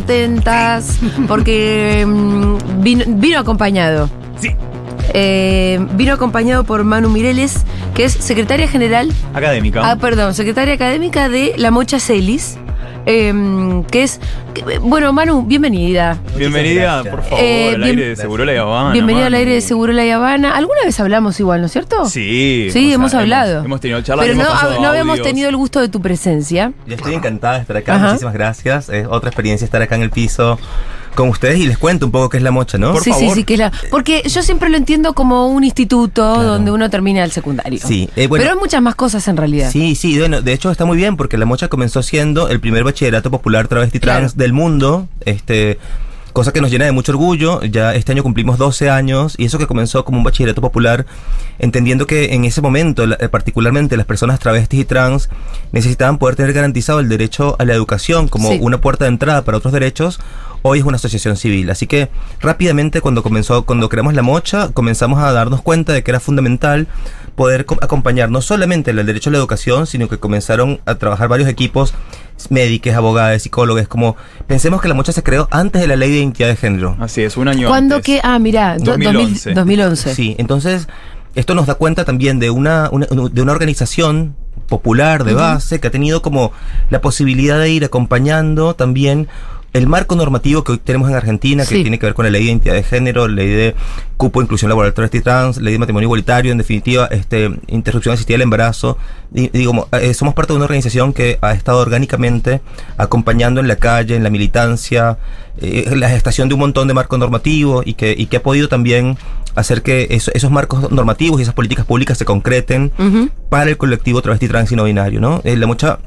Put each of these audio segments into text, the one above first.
Contentas porque mm, vino, vino acompañado. Sí. Eh, vino acompañado por Manu Mireles, que es secretaria general, Académica. ah, perdón, secretaria académica de La Mocha Celis, eh, que es, bueno, Manu, bienvenida. Bienvenida, por favor, Eh, al bien- aire de Seguro La Habana. bienvenida al aire de Seguro La Habana. ¿Alguna vez hablamos igual, no es cierto? Sí. Sí, hemos hablado. Hemos, tenido charlas, Pero hemos no, no habíamos tenido el gusto de tu presencia. Yo estoy encantada de estar acá, Ajá. muchísimas gracias. Es otra experiencia estar acá en el piso con ustedes y les cuento un poco qué es la mocha, ¿no? Por sí, sí, favor. sí, que es la. Porque yo siempre lo entiendo como un instituto Claro. donde uno termina el secundario. Sí, eh, bueno. Pero hay muchas más cosas en realidad. Sí, sí, bueno, de hecho está muy bien porque la mocha comenzó siendo el primer bachillerato popular travesti trans Claro. del mundo, este cosa que nos llena de mucho orgullo. Ya este año cumplimos 12 años y eso que comenzó como un bachillerato popular, entendiendo que en ese momento, la- particularmente las personas travestis y trans necesitaban poder tener garantizado el derecho a la educación como Sí. una puerta de entrada para otros derechos. Hoy es una asociación civil, así que rápidamente cuando comenzó, cuando creamos la mocha, comenzamos a darnos cuenta de que era fundamental poder co- acompañar no solamente el derecho a la educación, sino que comenzaron a trabajar varios equipos médicos, abogados, psicólogos, como pensemos que la mocha se creó antes de la ley de identidad de género. Así es, un año ¿Cuándo antes. que? Ah, mira, do- 2011. 2011. Sí, entonces esto nos da cuenta también de una, una- de una organización popular de base que ha tenido como la posibilidad de ir acompañando también el marco normativo que hoy tenemos en Argentina, que Sí. tiene que ver con la ley de identidad de género, ley de cupo, inclusión laboral travesti trans, ley de matrimonio igualitario, en definitiva, este, interrupción asistida del embarazo. Y, eh, somos parte de una organización que ha estado orgánicamente acompañando en la calle, en la militancia, eh, la gestación de un montón de marcos normativos y que, y que ha podido también hacer que eso- esos marcos normativos y esas políticas públicas se concreten para el colectivo travesti trans y no binario, ¿no? Eh, la mucha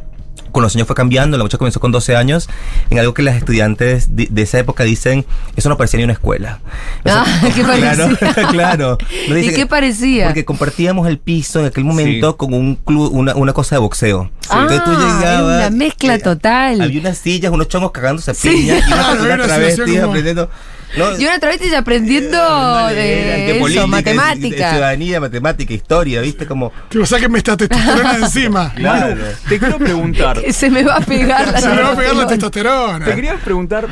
con los años fue cambiando, la mucha comenzó con 12 años, en algo que las estudiantes de, de esa época dicen, eso no parecía ni una escuela. Eso- Ah, ¿qué claro, parecía? claro. Nos ¿Y dicen qué que- parecía? Porque compartíamos el piso en aquel momento Sí. con un club, una, una cosa de boxeo. Ah, era una eh, mezcla total. Había unas sillas, unos chongos cagándose a Sí. piña y una, Claro, una una travesti aprendiendo. ¿no? Y una travesti aprendiendo Dale, de, de política, eso, de- de matemática. ciudadanía, matemática, historia, ¿viste? Como. Tipo, sáquenme esta testosterona encima. Claro. Te quiero preguntar. Que se me va a pegar la Se me va a pegar la testosterona. Te quería preguntar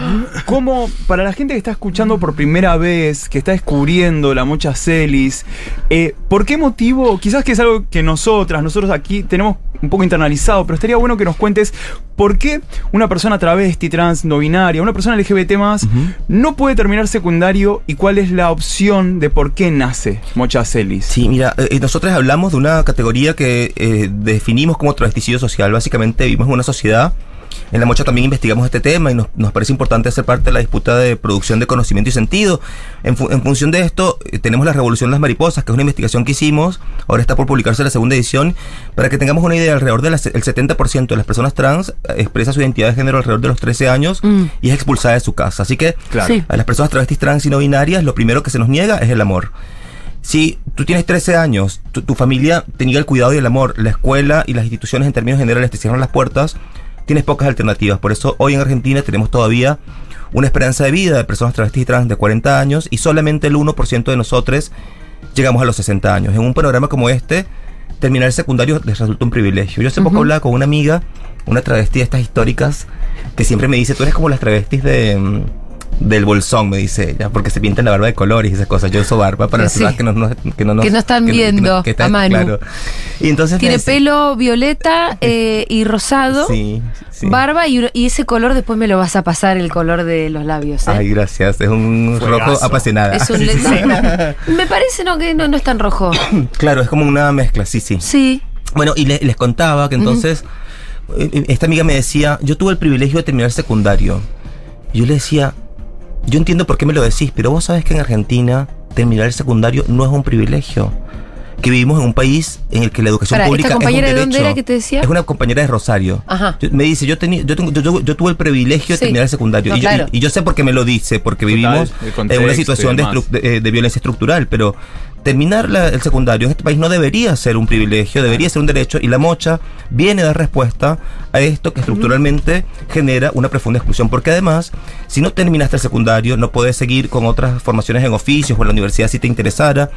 cómo, para la gente que está escuchando por primera vez, que está descubriendo la mocha celis, eh, ¿por qué motivo? Quizás que es algo que nosotras, nosotros aquí tenemos un poco internalizado, pero estaría bueno que nos cuentes por qué una persona travesti, trans, no binaria, una persona LGBT más, no puede terminar secundario y cuál es la opción de por qué nace mocha celis. Sí, mira, eh, nosotros hablamos de una categoría que eh, definimos como travesticidio social. Básicamente vivimos en una sociedad. En la mocha también investigamos este tema y nos, nos parece importante hacer parte de la disputa de producción de conocimiento y sentido. En, fu- en función de esto, eh, tenemos la Revolución de las Mariposas, que es una investigación que hicimos. Ahora está por publicarse la segunda edición. Para que tengamos una idea, alrededor del 70% de las personas trans eh, expresa su identidad de género alrededor de los 13 años Mm. y es expulsada de su casa. Así que Claro. Sí. a las personas travestis trans y no binarias, lo primero que se nos niega es el amor. Si tú tienes 13 años, tu, tu familia te niega el cuidado y el amor, la escuela y las instituciones en términos generales te cierran las puertas, tienes pocas alternativas. Por eso hoy en Argentina tenemos todavía una esperanza de vida de personas travestis y trans de 40 años y solamente el 1% de nosotros llegamos a los 60 años. En un panorama como este, terminar el secundario les resulta un privilegio. Yo hace poco hablaba con una amiga, una travesti de estas históricas, que siempre me dice, tú eres como las travestis de... del bolsón, me dice ella, porque se pintan la barba de colores y esas cosas. Yo uso barba para las Sí. personas que no, no- que no, nos- Que no están viendo a Manu. Claro. Y entonces Tiene dice- pelo violeta eh, y rosado, Sí, sí. barba y, y ese color después me lo vas a pasar el color de los labios. ¿eh? Ay, gracias. Es un Fuegazo. rojo apasionada. es un Me parece no que no, no es tan rojo. claro, es como una mezcla, sí, sí. Sí. Bueno, y le- les contaba que entonces eh, esta amiga me decía, yo tuve el privilegio de terminar el secundario. Yo le decía, yo entiendo por qué me lo decís, pero vos sabes que en Argentina terminar el secundario no es un privilegio. que vivimos en un país en el que la educación Pará, ¿esta pública compañera es un de dónde derecho. era que te decía? Es una compañera de Rosario. Ajá. Yo- me dice, yo, tenía, yo, tengo, yo, yo- yo tuve el privilegio de terminar el secundario. No, y, claro. y- y yo sé por qué me lo dice, porque Total, vivimos en una situación de, eh, de violencia estructural, pero terminar la- el secundario en este país no debería ser un privilegio, debería ser un derecho, y la mocha viene a dar respuesta a esto que estructuralmente genera una profunda exclusión, porque además, si no terminaste el secundario, no puedes seguir con otras formaciones en oficios o en la universidad si te interesara,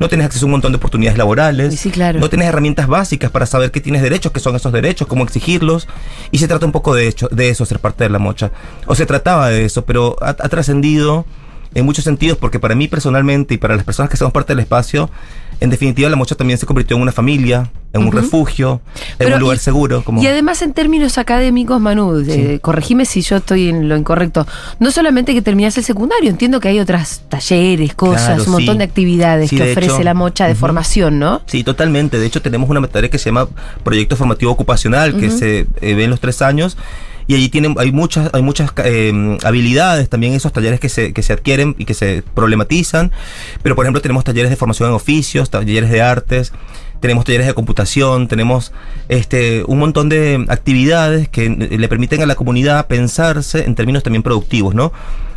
no tienes acceso a un montón de oportunidades laborales, Y sí, claro. no tienes herramientas básicas para saber que tienes derechos, qué son esos derechos, cómo exigirlos, y se trata un poco de, hecho, de eso, ser parte de la mocha. O se trataba de eso, pero ha, ha trascendido en muchos sentidos, porque para mí personalmente y para las personas que somos parte del espacio, en definitiva la mocha también se convirtió en una familia, en un refugio, en Pero un lugar y- seguro. Como... Y además en términos académicos, Manu, eh, corregime si yo estoy en lo incorrecto. No solamente que terminás el secundario, entiendo que hay otras talleres, cosas, Claro, un montón sí. de actividades Sí, que de ofrece hecho, la mocha de formación, ¿no? Sí, totalmente. De hecho, tenemos una materia que se llama Proyecto Formativo Ocupacional, que se eh, ve en los tres años. Y allí tienen, hay muchas, hay muchas eh, habilidades, también esos talleres que se, que se adquieren y que se problematizan. Pero, por ejemplo, tenemos talleres de formación en oficios, talleres de artes, tenemos talleres de computación, tenemos este, un montón de actividades que le permiten a la comunidad pensarse en términos también productivos, ¿no?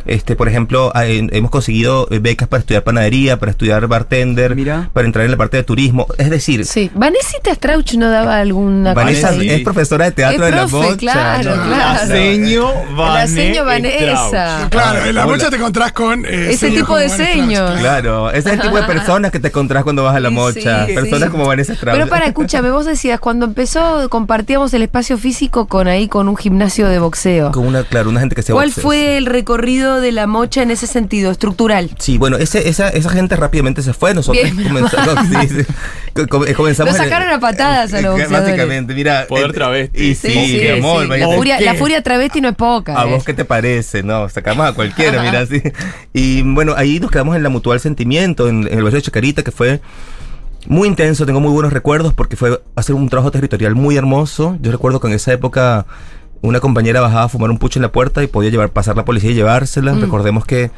Este, por ejemplo, ah, eh, hemos conseguido eh, becas para estudiar panadería, para estudiar bartender, Mira. para entrar en la parte de turismo. Es decir, Sí. Vanesita Strauch no daba alguna Vanessa cosa ahí? sí. es profesora de teatro Es de la profe, claro, ¿no? claro. Aseño El aseño Vanessa. Vanessa. Claro, en la mocha te encontrás con. eh, Ese tipo de seños. Claro, ese es el tipo de personas que te encontrás cuando vas a la mocha. sí, personas sí. como Vanessa Strauss. Pero para, escúchame, vos decías, cuando empezó compartíamos el espacio físico con ahí, con un gimnasio de boxeo. Con una, claro, una gente que se ¿Cuál fue el recorrido de la mocha en ese sentido, estructural? Sí, bueno, ese, esa, esa gente rápidamente se fue. Nosotros Bien. comenzamos, sí, sí. Co- co- comenzamos. Lo sacaron a patadas a los. Básicamente, mira. Poder eh, travesti. Y Sí, sí, sí, mi amor. sí. La furia, la furia travesti no es poca. ¿A eh. vos qué te parece? No, sacamos a cualquiera, mira, así. Y bueno, ahí nos quedamos en la Mutual Sentimiento, en, en el barrio de Chacarita, que fue muy intenso, tengo muy buenos recuerdos porque fue hacer un trabajo territorial muy hermoso. Yo recuerdo que en esa época una compañera bajaba a fumar un pucho en la puerta y podía llevar, pasar la policía y llevársela. Recordemos que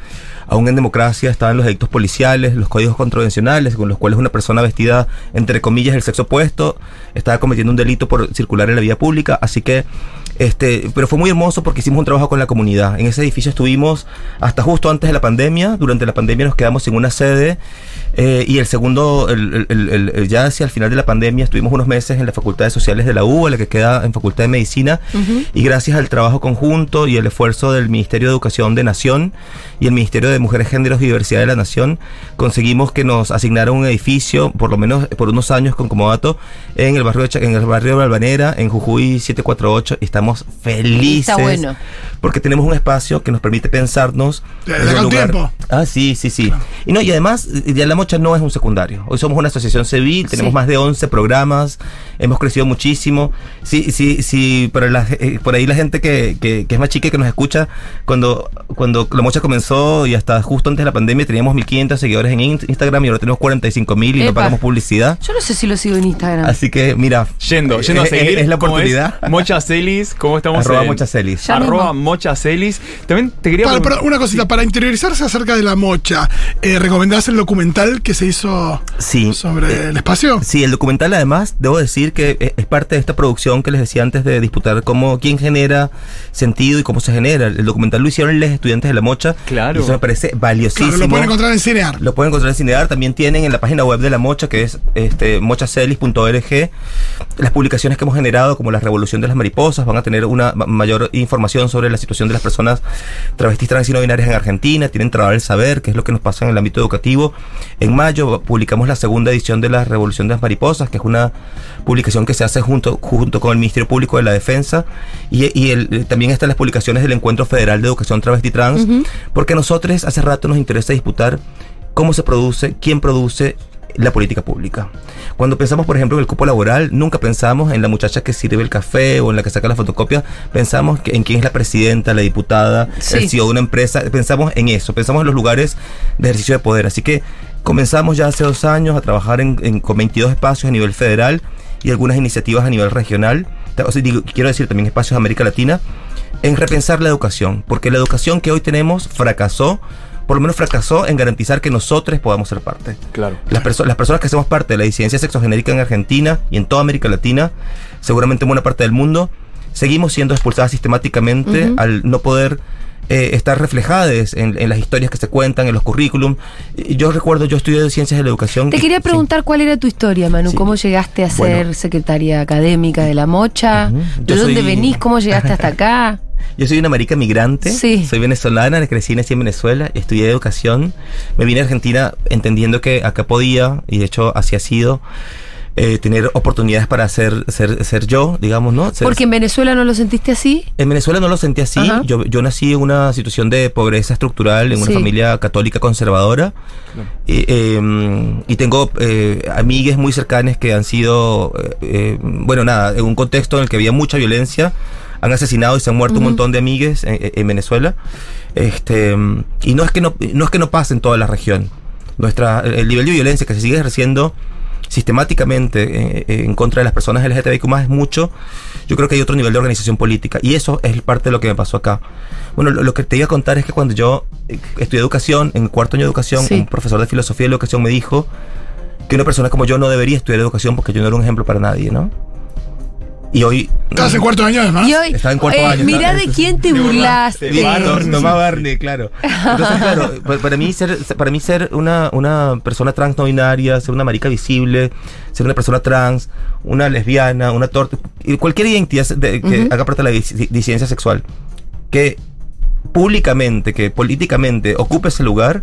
aún en democracia estaban los delitos policiales, los códigos contravencionales, con los cuales una persona vestida, entre comillas, del sexo opuesto, estaba cometiendo un delito por circular en la vía pública. Así que, este, pero fue muy hermoso porque hicimos un trabajo con la comunidad. En ese edificio estuvimos hasta justo antes de la pandemia. Durante la pandemia nos quedamos sin una sede. eh, y el segundo, el, el- el- el- ya hacia el final de la pandemia, estuvimos unos meses en la Facultad de Sociales de la U, la que queda en Facultad de Medicina. Y gracias al trabajo conjunto y el esfuerzo del Ministerio de Educación de Nación y el Ministerio de Mujeres, Géneros y Diversidad de la Nación, conseguimos que nos asignaran un edificio, por lo menos por unos años con comodato, en el barrio de, en el barrio de Balvanera, en Jujuy 748. Y estamos felices. Está bueno. Porque tenemos un espacio que nos permite pensarnos. Da un tiempo. Ah, sí, sí, sí. Y no, y además, eh, ya La Mocha no es un secundario. Hoy somos una asociación civil, tenemos Sí. más de 11 programas, hemos crecido muchísimo. Sí, sí, sí, para la, eh, por ahí la gente que, que, que es más chica y que nos escucha, cuando, cuando La Mocha comenzó y hasta justo antes de la pandemia teníamos 1500 seguidores en in- Instagram y ahora tenemos 45 mil y no pagamos publicidad. Yo no sé si lo sigo en Instagram. Así que, mira. Yendo, eh, yendo a es- seguir. Es, la ¿cómo oportunidad. Mocha Celis, ¿cómo estamos? Arroba en- Mocha Celis. Ya Arroba mismo. Mocha Celis. También te quería Para, preguntar- para- una cosita, para interiorizarse acerca de la mocha, eh, ¿recomendás el documental que se hizo Sí. sobre el espacio? Sí, el documental además, debo decir que e- es parte de esta producción que les decía antes de disputar cómo, quién genera sentido y cómo se genera. El documental lo hicieron los estudiantes de La Mocha. Claro. Y eso me parece valiosísimo. Claro, lo pueden encontrar en Cinear. Lo pueden encontrar en Cinear. También tienen en la página web de La Mocha, que es este, mochacelis.org, las publicaciones que hemos generado, como la revolución de las mariposas. Van a tener una ma- mayor información sobre la situación de las personas travestis, trans y no binarias en Argentina. Tienen Trabar el Saber, que es lo que nos pasa en el ámbito educativo. En mayo publicamos la segunda edición de la revolución de las mariposas, que es una publicación que se hace junto, junto con el Ministerio Público de la Defensa. Y, y el- también están las publicaciones del Encuentro Federal de Educación Travesti Trans, porque a nosotros hace rato nos interesa disputar cómo se produce, quién produce la política pública. Cuando pensamos, por ejemplo, en el cupo laboral, nunca pensamos en la muchacha que sirve el café o en la que saca la fotocopia, pensamos en quién es la presidenta, la diputada, Sí. el CEO de una empresa, pensamos en eso, pensamos en los lugares de ejercicio de poder. Así que comenzamos ya hace dos años a trabajar en, en- con 22 espacios a nivel federal y algunas iniciativas a nivel regional. O sea, digo, quiero decir también espacios de América Latina, en repensar la educación, porque la educación que hoy tenemos fracasó por lo menos fracasó en garantizar que nosotros podamos ser parte. Claro. Las, perso- las personas que hacemos parte de la disidencia sexogenérica en Argentina y en toda América Latina, seguramente en buena parte del mundo, seguimos siendo expulsadas sistemáticamente al no poder eh, estar reflejadas en, en las historias que se cuentan, en los currículum. Yo recuerdo, yo estudié ciencias de la educación. Te y- quería sí. preguntar cuál era tu historia, Manu. Sí. ¿Cómo llegaste a ser Bueno. secretaria académica de la Mocha? ¿De dónde soy- venís? ¿Cómo llegaste hasta acá? Yo soy una marica migrante, Sí. soy venezolana, crecí nací en Venezuela, estudié educación, me vine a Argentina entendiendo que acá podía, y de hecho así ha sido, eh, tener oportunidades para ser, ser, ser yo, digamos, ¿no? Ser- Porque en Venezuela no lo sentiste así. En Venezuela no lo sentí así. Ajá. Yo, yo nací en una situación de pobreza estructural, en una Sí. familia católica conservadora. Y, eh, y tengo eh, amigues muy cercanas que han sido, eh, eh, bueno, nada, en un contexto en el que había mucha violencia. Han asesinado y se han muerto un montón de amigues en, en Venezuela. Este, y no es que no, no es que no pase en toda la región. Nuestra, el nivel de violencia que se sigue ejerciendo sistemáticamente eh, en contra de las personas LGTBIQ más es mucho, yo creo que hay otro nivel de organización política. Y eso es parte de lo que me pasó acá. Bueno, lo, lo que te iba a contar es que cuando yo eh, estudié educación, en cuarto año de educación, Sí. un profesor de filosofía de educación me dijo que una persona como yo no debería estudiar educación porque yo no era un ejemplo para nadie, ¿no? Y hoy... Estás en cuarto año además. Y hoy, Estaba en cuarto eh, año, mirá de quién te burlaste. De Barney. Tomás Barney, claro. Entonces, claro, pa- para mí ser, para mí ser una, una persona trans no binaria, ser una marica visible, ser una persona trans, una lesbiana, una torta, cualquier identidad de- que haga parte de la dis- disidencia sexual, que públicamente, que políticamente ocupe ese lugar,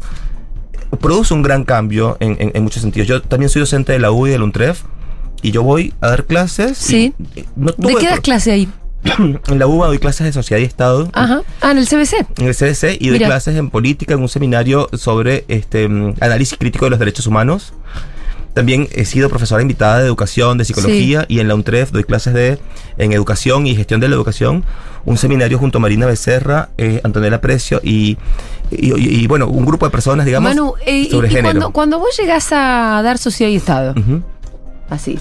produce un gran cambio en, en- en muchos sentidos. Yo también soy docente de la U y del UNTREF, y yo voy a dar clases. Sí. no ¿De qué das clase ahí? en la UBA doy clases de sociedad y Estado. Ajá. Ah, en el CBC. En el CDC y doy Mira. clases en política en un seminario sobre este mm, análisis crítico de los derechos humanos. También he sido profesora invitada de educación, de psicología y en la UNTREF doy clases de en educación y gestión de la educación. Un seminario junto a Marina Becerra, eh, Antonella Precio y, y, y- y, bueno, un grupo de personas, digamos, Manu, eh, sobre y, género. cuando, cuando vos llegás a dar sociedad y Estado, Ujú. Así.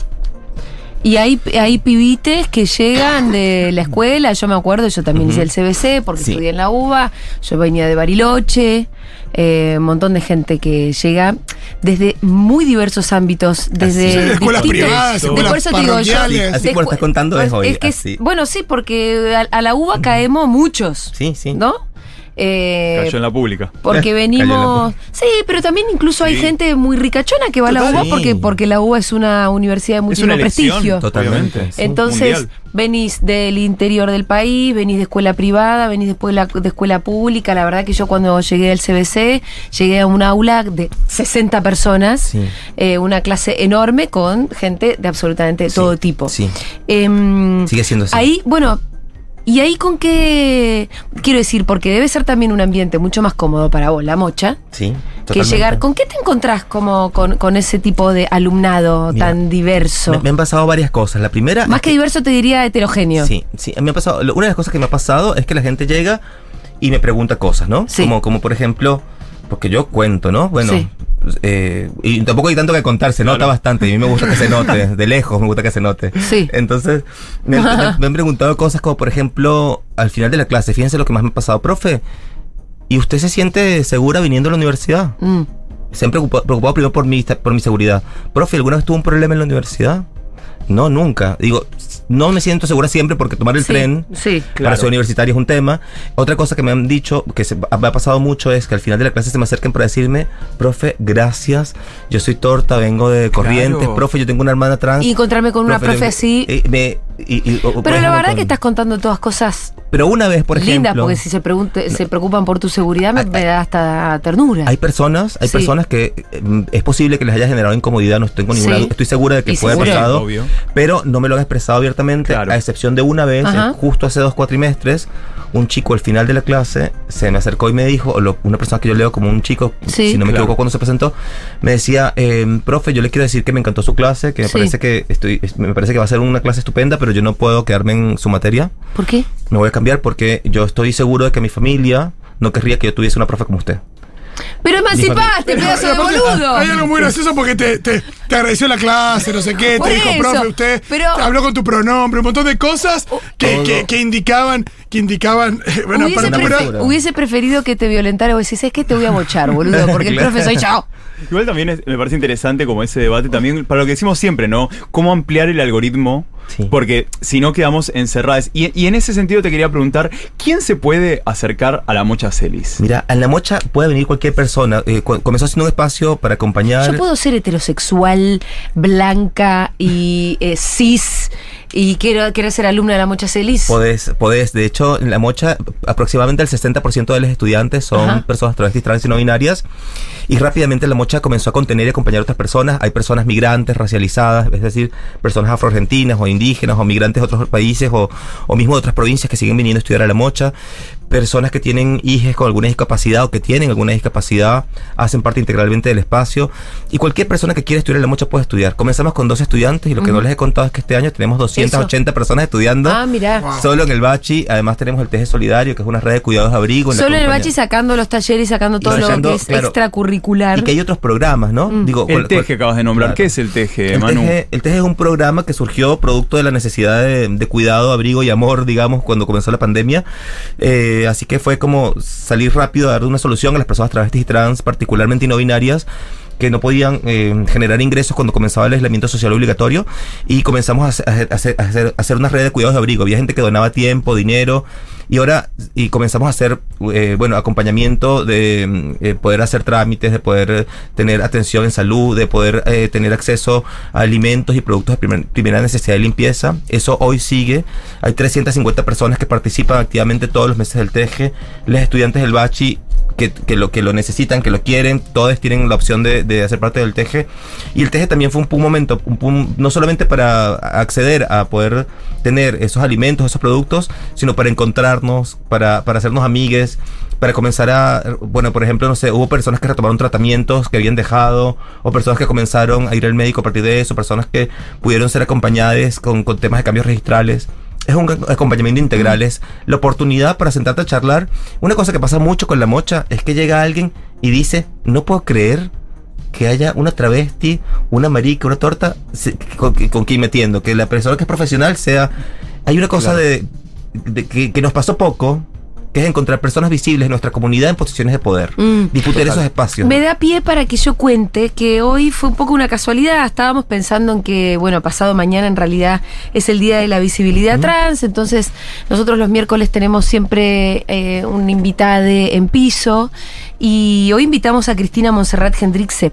Y hay, hay pibites que llegan de la escuela, yo me acuerdo, yo también hice el CBC porque Sí. estudié en la UBA, yo venía de Bariloche, eh, un montón de gente que llega desde muy diversos ámbitos, desde Sí, de escuelas distintos- privadas, de escuelas por eso te digo yo. Así de como lo estás contando es hoy, que es- así. bueno, sí, porque a, a la UBA caemos muchos, Sí, sí. ¿no? Eh, Cayó en la pública. porque venimos. Sí, pero también incluso hay Sí. gente muy ricachona que va a la. UBA porque, Sí. porque la UBA es una universidad de Es muchísimo una elección. prestigio. Totalmente. Entonces, Mundial. venís del interior del país, venís de escuela privada, venís de escuela, de escuela pública. La verdad que yo cuando llegué al CBC, llegué a un aula de 60 personas, Sí. eh, una clase enorme con gente de absolutamente Sí, todo tipo. sí. Em, Sigue siendo así. Ahí, bueno, ¿y ahí con qué? Quiero decir, porque debe ser también un ambiente mucho más cómodo para vos, la mocha, Sí, que totalmente. llegar. ¿Con qué te encontrás como con, con ese tipo de alumnado Mira, tan diverso? Me, me han pasado varias cosas. La primera. más que diverso te diría heterogéneo. Sí, sí. Me ha pasado, una de las cosas que me ha pasado es que la gente llega y me pregunta cosas, ¿no? Sí. Como, como por ejemplo, porque yo cuento, ¿no? Bueno, Sí. Eh, y tampoco hay tanto que contar, se nota bastante. Y a mí me gusta que se note, de lejos me gusta que se note. Sí. Entonces, me, me- me han preguntado cosas como, por ejemplo, al final de la clase, fíjense lo que más me ha pasado, profe. ¿Y usted se siente segura viniendo a la universidad? Mm. Se han preocupado, preocupado primero por mi, por mi seguridad. Profe, ¿alguna vez tuvo un problema en la universidad? No, nunca. Digo, no me siento segura siempre porque tomar el Sí, tren Sí. para Claro. ser universitario es un tema. Otra cosa que me han dicho, que se, me ha pasado mucho, es que al final de la clase se me acerquen para decirme, profe, gracias, yo soy torta, vengo de Corrientes, Claro. profe, yo tengo una hermana trans. Y encontrarme con una profe así. eh, me- y- y- o- Pero la verdad que estás contando todas cosas Pero una vez, por lindas, ejemplo... porque si se, pregunte, se preocupan por tu seguridad, me, Hay- me da hasta ternura. Hay personas, hay Sí. personas que eh, es posible que les haya generado incomodidad, no tengo ninguna Sí. duda, estoy segura de que puede haber pasado, Obvio. pero no me lo han expresado abiertamente, Claro. a excepción de una vez, Ajá. justo hace dos cuatrimestres, un chico al final de la clase se me acercó y me dijo, o lo- una persona que yo leo como un chico, Sí. si no me Claro. equivoco cuando se presentó, me decía, eh, profe, yo le quiero decir que me encantó su clase, que me Sí. parece que estoy, es- me parece que va a ser una clase estupenda, pero yo no puedo quedarme en su materia, ¿Por qué? me voy a cambiar porque yo estoy seguro de que mi familia no querría que yo tuviese una profe como usted. Pero emancipaste, pedazo de boludo. Hay algo muy gracioso porque te, te, te agradeció la clase, no sé qué, Por te dijo, eso, profe, usted pero- Oh, habló con tu pronombre, un montón de cosas que, Todo. que, que indicaban, que indicaban, eh, bueno, hubiese, aparte, prefe- pero- hubiese preferido que te violentara o decís, es que te voy a bochar, boludo, porque el profe soy yo. Igual también es- me parece interesante como ese debate también, para lo que decimos siempre, ¿no? Cómo ampliar el algoritmo, Sí. porque si no quedamos encerradas. Y, y en ese sentido te quería preguntar, ¿quién se puede acercar a la mocha celis? Mira, a la mocha puede venir cualquier persona. Eh, comenzó siendo un espacio para acompañar. Yo puedo ser heterosexual, blanca y eh, cis y quiero, quiero ser alumna de la Mocha Celis. Podés, podés, de hecho, en la mocha aproximadamente el 60% de los estudiantes son Ajá. personas travestis, trans y no binarias. Y rápidamente la mocha comenzó a contener y acompañar a otras personas. Hay personas migrantes, racializadas, es decir, personas afroargentinas o indígenas o migrantes de otros países o, o mismo de otras provincias que siguen viniendo a estudiar a la mocha. Personas que tienen hijos con alguna discapacidad o que tienen alguna discapacidad hacen parte integralmente del espacio. Y cualquier persona que quiera estudiar en la mocha puede estudiar. Comenzamos con dos estudiantes y lo que no les he contado es que este año tenemos 280 personas estudiando. Ah, mira. Wow. Solo en el Bachi, además tenemos el Teje Solidario, que es una red de cuidados de abrigo. Solo en el bachi sacando los talleres y sacando todo lo Sacando, que es claro. extracurricular. Y que hay otros programas, ¿no? Digo, El que acabas de nombrar, Claro. ¿qué es el teje, El Manu? teje, el Teje es un programa que surgió producto de la necesidad de, de cuidado, abrigo y amor, digamos, cuando comenzó la pandemia. Eh, así que fue como salir rápido a dar una solución a las personas travestis y trans, particularmente y no binarias que no podían eh, generar ingresos cuando comenzaba el aislamiento social obligatorio y comenzamos a hacer, a hacer- a hacer- una red de cuidados de abrigo. Había gente que donaba tiempo, dinero y ahora y comenzamos a hacer eh, bueno acompañamiento de eh, poder hacer trámites, de poder tener atención en salud, de poder eh, tener acceso a alimentos y productos de primer- primera necesidad de limpieza. Eso hoy sigue. Hay 350 personas que participan activamente todos los meses del TEJE. Los estudiantes del Bachi que, que lo, que lo necesitan, que lo quieren, todos tienen la opción de, de hacer parte del TEJE. Y el TEJE también fue un, pu- momento, un pu- no solamente para acceder a poder tener esos alimentos, esos productos, sino para encontrarnos, para, para hacernos amigues, para comenzar a, bueno, por ejemplo, no sé, hubo personas que retomaron tratamientos que habían dejado, o personas que comenzaron a ir al médico a partir de eso, personas que pudieron ser acompañadas con, con temas de cambios registrales. Es un acompañamiento integral, es la oportunidad para sentarte a charlar. Una cosa que pasa mucho con la mocha es que llega alguien y dice, no puedo creer que haya una travesti, una marica, una torta con, con quien metiendo, que la persona que es profesional sea... Hay una cosa Claro. de, de que, que nos pasó poco, que es encontrar personas visibles en nuestra comunidad en posiciones de poder, Mm. disputar esos espacios. Me da pie para que yo cuente que hoy fue un poco una casualidad. Estábamos pensando en que, bueno, pasado mañana en realidad es el día de la visibilidad trans. Entonces, nosotros los miércoles tenemos siempre eh, un invitado en piso. Y hoy invitamos a Cristina Monserrat Hendrixe,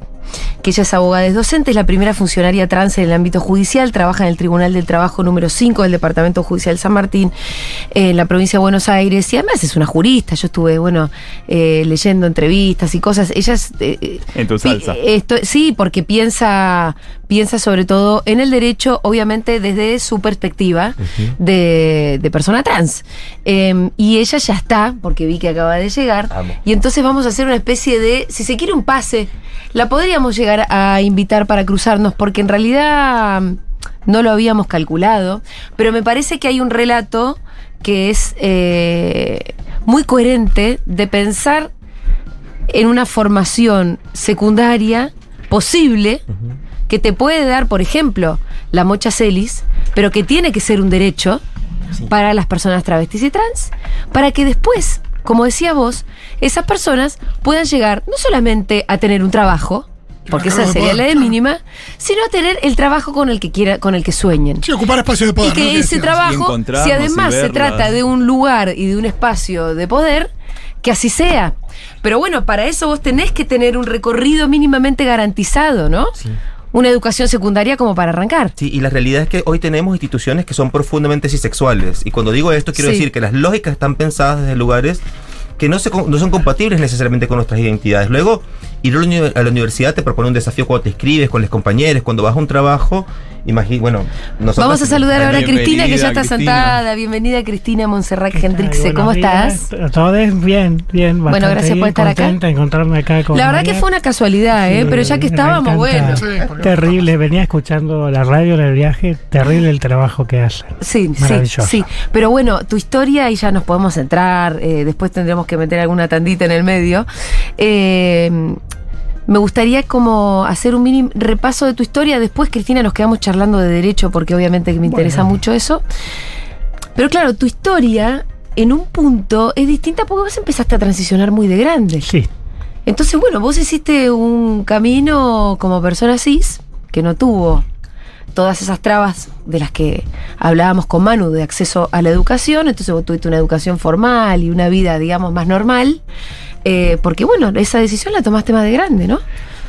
que ella es abogada, es docente, es la primera funcionaria trans en el ámbito judicial, trabaja en el Tribunal del Trabajo número 5 del Departamento Judicial San Martín, eh, en la provincia de Buenos Aires, y además es una jurista. Yo estuve, bueno, eh, leyendo entrevistas y cosas. Ella es. eh, En tu pi- salsa. esto, sí, porque piensa, piensa sobre todo en el derecho, obviamente desde su perspectiva de, de persona trans. Eh, y ella ya está, porque vi que acaba de llegar. Amo. Y entonces vamos a hacer una especie de, si se quiere un pase, la podríamos llegar a invitar para cruzarnos, porque en realidad mm, no lo habíamos calculado, pero me parece que hay un relato que es eh, muy coherente de pensar en una formación secundaria posible que te puede dar, por ejemplo, la mocha celis, pero que tiene que ser un derecho para las personas travestis y trans, para que después, como decía vos, esas personas puedan llegar no solamente a tener un trabajo, porque Claro, esa sería la de mínima, sino a tener el trabajo con el que quiera, con el que sueñen. Sí, ocupar espacios de poder. Y ¿no? que ese trabajo, si además se trata de un lugar y de un espacio de poder, que así sea. Pero bueno, para eso vos tenés que tener un recorrido mínimamente garantizado, ¿no? Una educación secundaria como para arrancar. Sí, y la realidad es que hoy tenemos instituciones que son profundamente cisexuales. Y cuando digo esto, quiero Sí. decir que las lógicas están pensadas desde lugares que no, se, no son compatibles necesariamente con nuestras identidades. Luego, ir a la, uni- a la universidad te propone un desafío cuando te inscribes con los compañeros, cuando vas a un trabajo, Bueno, nosotros- Vamos a saludar ahora a Cristina, que ya está Cristina. sentada. Bienvenida, Cristina Montserrat Hendrixe. ¿Cómo estás? días. Todo es bien, bien. Bueno, gracias por estar acá. contenta de encontrarme acá con La verdad que fue una casualidad, ¿eh? Sí, Pero ya que estábamos, bueno. Sí, Terrible, venía escuchando la radio en el viaje, terrible el trabajo que hacen. Sí, sí, sí. Pero bueno, tu historia y ya nos podemos entrar. eh, después tendremos que meter alguna tandita en el medio. Eh, me gustaría como hacer un mini repaso de tu historia. Después, Cristina, nos quedamos charlando de derecho porque obviamente que me interesa Bueno. mucho eso. Pero claro, tu historia en un punto es distinta porque vos empezaste a transicionar muy de grande. Sí, Entonces, bueno, vos hiciste un camino como persona cis que no tuvo todas esas trabas de las que hablábamos con Manu de acceso a la educación, entonces vos tuviste una educación formal y una vida, digamos, más normal, eh, porque bueno, esa decisión la tomaste más de grande, ¿no?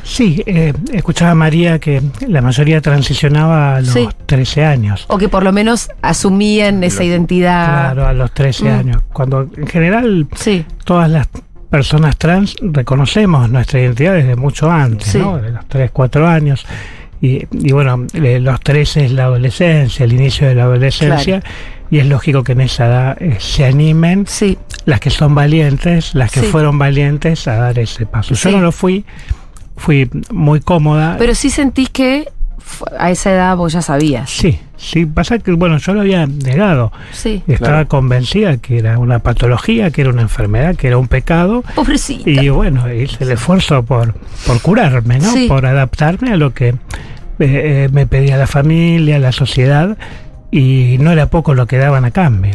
sí. eh, escuchaba a María que la mayoría transicionaba a los Sí. 13 años. O que por lo menos asumían esa identidad. Claro, a los 13 Mm. años. Cuando en general Sí, todas las personas trans reconocemos nuestra identidad desde mucho antes, Sí. ¿no? De los 3, 4 años. Y, y bueno, eh, los 13 es la adolescencia, el inicio de la adolescencia. Y es lógico que en esa edad eh, se animen sí, las que son valientes, las que Sí. fueron valientes a dar ese paso. Sí. Yo no lo fui, fui muy cómoda. pero sí sentís que a esa edad vos ya sabías. Sí, sí, pasa que, bueno, yo lo había negado. Sí. Estaba Claro. convencida que era una patología, que era una enfermedad, que era un pecado. Pobrecita. Y bueno, hice el esfuerzo por, por curarme, ¿no? Sí. Por adaptarme a lo que eh, eh, me pedía la familia, la sociedad, y no era poco lo que daban a cambio.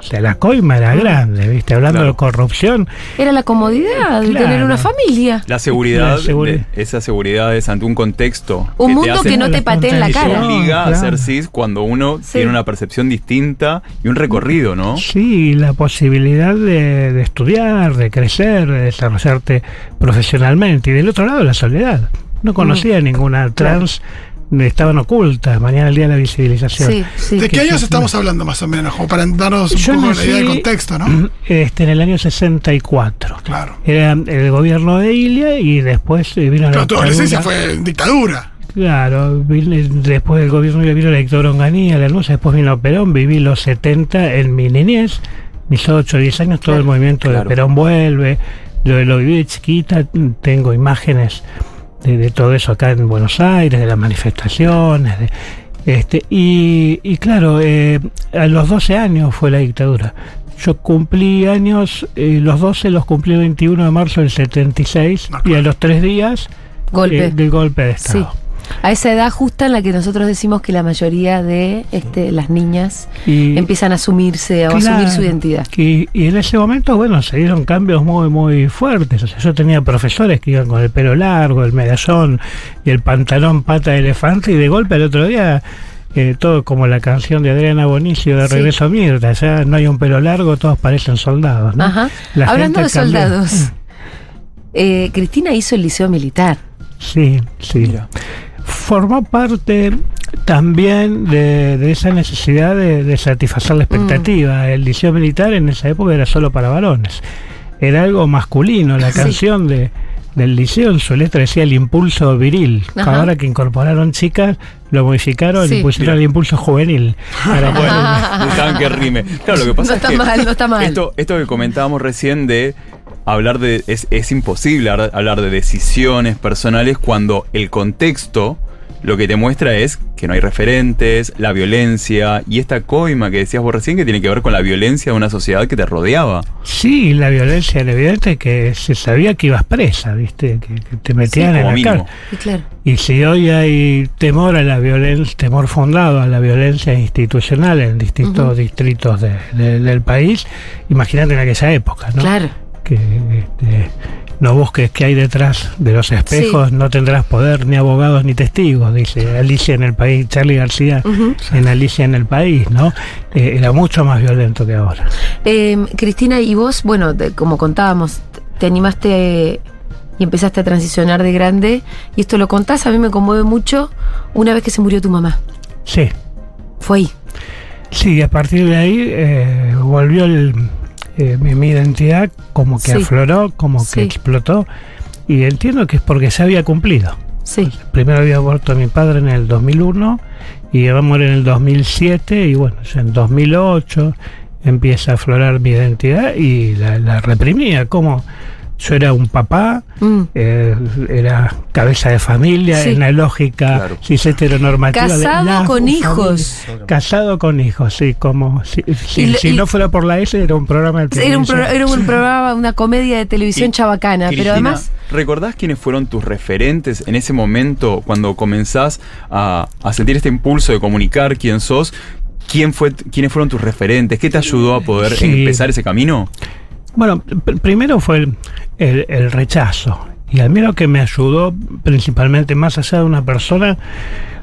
O sea, la coima era grande, ¿viste? Hablando Claro. de corrupción, Era la comodidad de Claro. tener una familia. La seguridad, La seguridad. de- esa seguridad es ante un contexto. Un mundo que no te patee en la cara. obliga a ser cis cuando uno Sí. tiene una percepción distinta y un recorrido, ¿no? Sí, la posibilidad de, de estudiar, de crecer, de desarrollarte profesionalmente. Y del otro lado, la soledad. No conocía ninguna trans, estaban ocultas. Mañana el día de la visibilización. Sí, sí. ¿De qué años estamos hablando más o menos? Como para darnos un Yo poco la idea nací, contexto, ¿no? Este, en el año 64. Claro. Era el gobierno de Ilia y después vino la Pero tu adolescencia fue en dictadura. Claro, vine- después del gobierno de vino la dictadura Onganía, la luz, después vino Perón, viví los 70 en mi niñez, mis 8 o 10 años, todo Claro. el movimiento Claro. de Perón vuelve, lo, lo viví de chiquita, tengo imágenes de, de todo eso acá en Buenos Aires, de las manifestaciones, de- este, y, y claro, eh, a los 12 años fue la dictadura. Yo cumplí años, eh, los 12 los cumplí el 21 de marzo del 76 Ah, y a los tres días Golpe. eh, del golpe de Sí. Estado. A esa edad justa en la que nosotros decimos que la mayoría de este, las niñas Y, empiezan a asumirse o Claro. asumir su identidad. Y, y en ese momento, bueno, se dieron cambios muy, muy fuertes. O sea, yo tenía profesores que iban con el pelo largo, el medallón y el pantalón pata de elefante, y de golpe al otro día, eh, todo como la canción de Adriana Bonicio de Sí. Regreso a Mirta. Ya no hay un pelo largo, todos parecen soldados. ¿no? Ajá. La Hablando de cambió. soldados, eh, Cristina hizo el liceo militar. Sí, sí. Mira. Formó parte también de, de esa necesidad de, de satisfacer la expectativa. El liceo militar en esa época era solo para varones. Era algo masculino. La Sí. canción de, del liceo en su letra decía el impulso viril. Ajá. Ahora que incorporaron chicas, lo modificaron Sí. y pusieron el impulso juvenil. Para poder- Bueno, buscaban que rime. Claro, lo que pasa No es está que mal, no está mal. Esto, esto que comentábamos recién de hablar de. Es, es imposible hablar, de decisiones personales cuando el contexto lo que te muestra es que no hay referentes, la violencia y esta coima que decías vos recién que tiene que ver con la violencia de una sociedad que te rodeaba. Sí, la violencia era evidente que se sabía que ibas presa, ¿viste? Que, que te metían como en la mínimo. cárcel. Y claro. Y si hoy hay temor a la violencia, temor fundado a la violencia institucional en distintos distritos de- de- del país, imagínate en aquella época, ¿no? Claro. Que este, no busques qué hay detrás de los espejos, no tendrás poder ni abogados ni testigos, dice Alicia en el país, Charlie García en Alicia en el país, ¿no? Eh, era mucho más violento que ahora. Eh, Cristina, y vos, bueno, como contábamos, te animaste y empezaste a transicionar de grande, y esto lo contás, a mí me conmueve mucho, una vez que se murió tu mamá. Sí. Fue ahí. Sí, a partir de ahí eh, volvió el, eh, mi, mi identidad como que Sí. afloró, como Sí. que explotó. Y entiendo que es porque se había cumplido. Sí. Primero había muerto mi padre en el 2001 y iba a morir en el 2007 y bueno, en 2008 empieza a aflorar mi identidad y la, la reprimía. Como yo era un papá, Mm. eh, era cabeza de familia, Sí. en la lógica Claro. cis heteronormativa. de Casado la con familia. hijos. Casado con hijos, sí, como si, si- si y- no fuera por la S era un programa de Era un, televisión. pro- era un programa, una comedia de televisión Y- chabacana, Cristina, pero además. ¿recordás quiénes fueron tus referentes en ese momento cuando comenzás a, a sentir este impulso de comunicar quién sos? ¿Quién fue, ¿Quiénes fueron tus referentes? ¿Qué te ayudó a poder Sí. empezar ese camino? Bueno, pr- primero fue el, el- rechazo. Y a mí lo que me ayudó principalmente, más allá de una persona,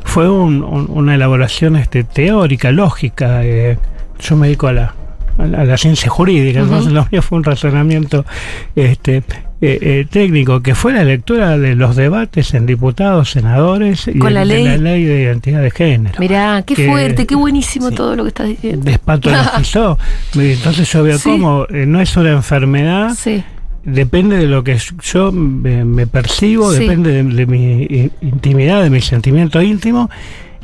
fue un- una elaboración este, teórica, lógica. eh, yo me dedico a la, a la, a la ciencia jurídica, entonces lo mío fue un razonamiento este, eh, eh, técnico, que fue la lectura de los debates en diputados, senadores y Con la de ley. la ley de identidad de género Mirá, qué que- fuerte, qué buenísimo sí. todo lo que estás diciendo. despatologizó. Entonces yo veo Sí. cómo eh, no es una enfermedad, Sí. depende de lo que yo me, me percibo, depende de, de mi intimidad, de mi sentimiento íntimo.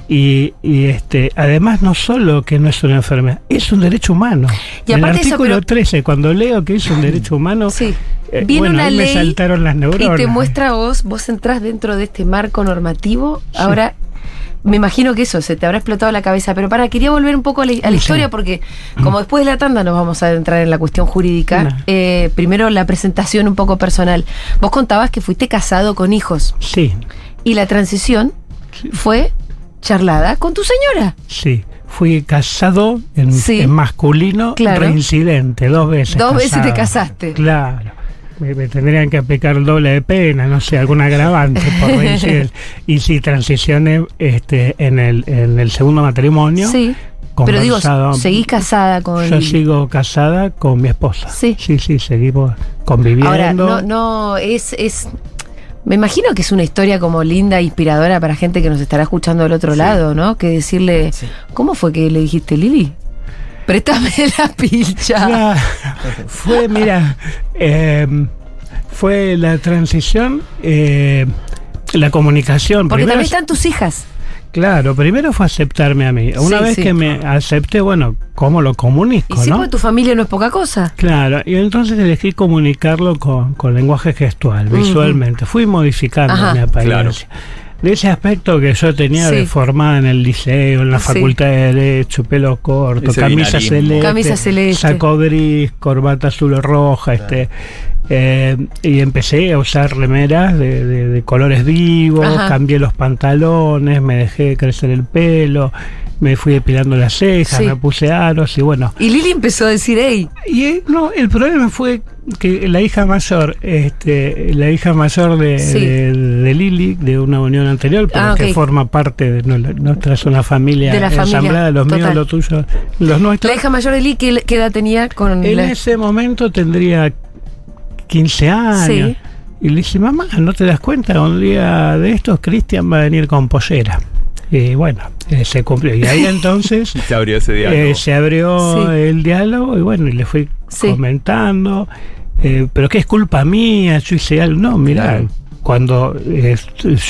Y, y, este además no solo que no es una enfermedad, es un derecho humano. Y en el eso, artículo pero- 13, cuando leo que es un derecho humano, Sí. eh, Viene bueno, una ahí me ley saltaron las Y neuronas. te muestra a vos, vos entrás dentro de este marco normativo. Ahora, me imagino que eso se te habrá explotado la cabeza. Pero para, quería volver un poco a la, a la Sí. historia, porque como después de la tanda nos vamos a adentrar en la cuestión jurídica, No. eh, primero la presentación un poco personal. Vos contabas que fuiste casado con hijos Sí, y la transición fue charlada con tu señora. sí. Fui casado en, Sí. en masculino, Claro. reincidente, dos veces. Dos veces te casaste. Claro. Me, me tendrían que aplicar el doble de pena, no sé, algún agravante por reincidencia. Y si transicioné este, en, el, en el segundo matrimonio, Sí. Pero digo, seguís casada con. Yo sigo casada con mi esposa. Sí. Sí, sí, seguimos conviviendo. Ahora, no, no, es, es. Me imagino que es una historia como linda, inspiradora para gente que nos estará escuchando del otro lado, ¿no? Que decirle, Sí. ¿cómo fue que le dijiste, Lili? Préstame la pilcha. Fue, mira, eh, fue la transición, eh, la comunicación. Porque Primero también están tus hijas. Claro, primero fue aceptarme a mí. Una Sí, vez sí. que me acepté, bueno, ¿cómo lo Y comunico, sí, no? porque tu familia no es poca cosa. Claro, y entonces elegí comunicarlo con, con lenguaje gestual, visualmente. Fui modificando Ajá. mi apariencia. De ese aspecto que yo tenía Sí. de formada en el liceo, en la Sí. facultad de Derecho, pelo corto, camisa celeste, Camisa celeste. saco gris, corbata azul o roja, este eh, y empecé a usar remeras de, de- de colores vivos, Ajá. cambié los pantalones, me dejé crecer el pelo, me fui depilando las cejas, Sí. me puse aros y bueno, Y Lili empezó a decir, hey, y eh, no, el problema fue que la hija mayor, este, la hija mayor de, Sí. de, de Lili, de una unión anterior, pero Ah, forma parte de nuestra es una familia De la familia, ensamblada, los total. míos, los tuyos, los nuestros. la hija mayor de Lili, ¿qué, qué edad tenía con En la- ese momento tendría 15 años. Sí. Y le dije, mamá, ¿no te das cuenta? Un día de estos, Cristian va a venir con pollera. Y bueno, eh, se cumplió. Y ahí entonces Se abrió ese diálogo. eh, se abrió Sí. el diálogo y bueno, y le fui Sí. comentando. eh, pero que es culpa mía, yo hice algo. No, mira, Claro. cuando eh,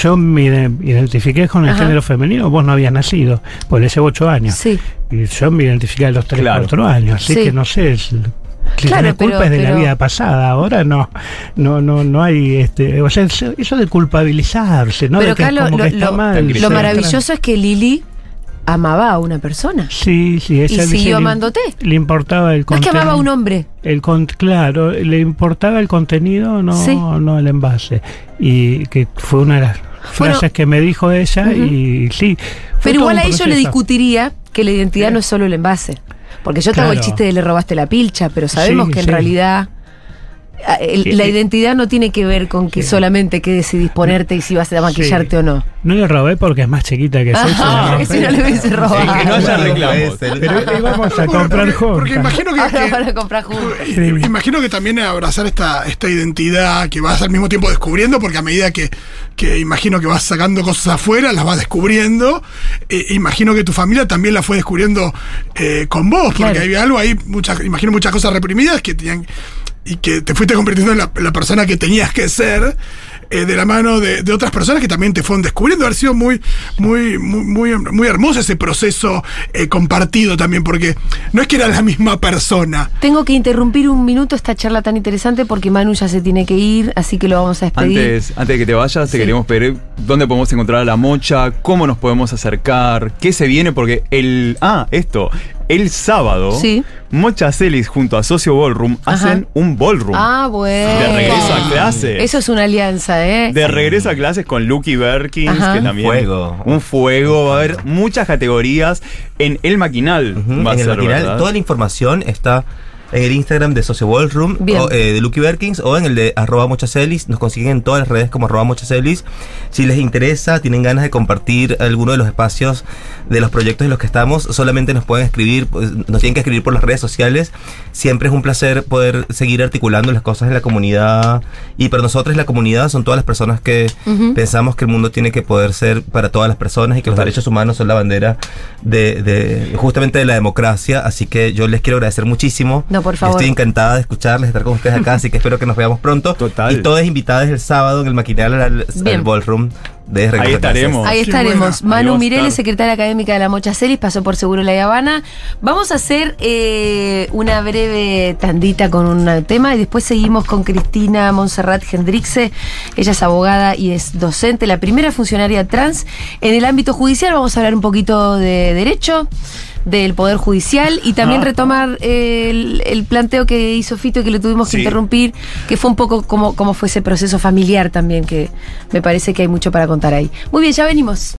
yo me ide- identifiqué con el Ajá. género femenino, vos no habías nacido, pues le llevo ocho años. Sí. Y yo me identifiqué a los 3, Claro. 4 años, así Sí. que no sé. es- si Claro, tenés culpa pero- es de la vida pasada, ahora no, no, no, no hay, este, o sea, eso eso de culpabilizarse, ¿no? Pero de que acá es lo, como lo- que está lo- mal. lo maravilloso es que Lili amaba a una persona. Sí, sí, Y ella dice, siguió amándote. Le importaba el No es que contenido. amaba a un hombre. El con- claro, le importaba el contenido, no, Sí. no el envase. Y que fue una de las Bueno, frases que me dijo ella y sí. Pero igual a ellos le discutiría que la identidad no es solo el envase. Porque yo te hago el chiste de le robaste la pilcha, pero sabemos Sí, que en realidad el- Sí, la identidad no tiene que ver con que Sí. solamente que decidís ponerte y si vas a maquillarte Sí. o no. No le robé porque es más chiquita que Ajá, rompí. que si no le hubiese robado. que no haya reclamos. Pero íbamos a comprar porque imagino que, Ahora que- van a comprar juntos. imagino que también abrazar esta, esta identidad que vas al mismo tiempo descubriendo, porque a medida que, que imagino que vas sacando cosas afuera, las vas descubriendo. eh, imagino que tu familia también la fue descubriendo eh, con vos, porque Claro. había algo ahí, muchas, imagino muchas cosas reprimidas que tenían y que te fuiste convirtiendo en la, la persona que tenías que ser, eh, de la mano de, de otras personas que también te fueron descubriendo. Ha sido muy, muy, muy, muy, muy hermoso ese proceso eh, compartido también, porque no es que era la misma persona. Tengo que interrumpir un minuto esta charla tan interesante porque Manu ya se tiene que ir, así que lo vamos a despedir. Antes, antes de que te vayas, te Sí. queríamos pedir dónde podemos encontrar a la mocha, cómo nos podemos acercar, qué se viene, porque el. Ah, esto. El sábado, Sí. Mocha Celis junto a Socio Ballroom Ajá. hacen un ballroom. Ah, bueno. De regreso a clases. Eso es una alianza, ¿eh? De regreso a clases con Lucky Berkins, Ajá. que Un también. fuego. Un fuego. Va a haber muchas categorías en el maquinal. Va a en el ser, maquinal, ¿verdad? toda la información está en el Instagram de Socio Ballroom o, eh, de Lucky Berkins o en el de arroba mochacelis. Nos consiguen en todas las redes como arroba mochacelis. Si les interesa, tienen ganas de compartir alguno de los espacios de los proyectos en los que estamos, solamente nos pueden escribir, pues, nos tienen que escribir por las redes sociales. Siempre es un placer poder seguir articulando las cosas en la comunidad. Y para nosotros la comunidad son todas las personas que pensamos que el mundo tiene que poder ser para todas las personas y que los derechos humanos son la bandera de, de- justamente de la democracia. Así que yo les quiero agradecer muchísimo. No, por favor. Estoy encantada de escucharles, de estar con ustedes acá, así que espero que nos veamos pronto. Total. Y todas invitadas el sábado en el maquinal al, ballroom de Ahí estaremos. Ahí estaremos. buena. Manu Mireles, secretaria académica de la Mocha Celis, pasó por Seguro La Habana. Vamos a hacer eh, una breve tandita con un tema y después seguimos con Cristina Monserrat Hendrixe. Ella es abogada y es docente, la primera funcionaria trans en el ámbito judicial. Vamos a hablar un poquito de derecho del Poder Judicial y también Ah. retomar el, el planteo que hizo Fito y que lo tuvimos que Sí. interrumpir, que fue un poco como, como fue ese proceso familiar también, que me parece que hay mucho para contar ahí. Muy bien, ya venimos.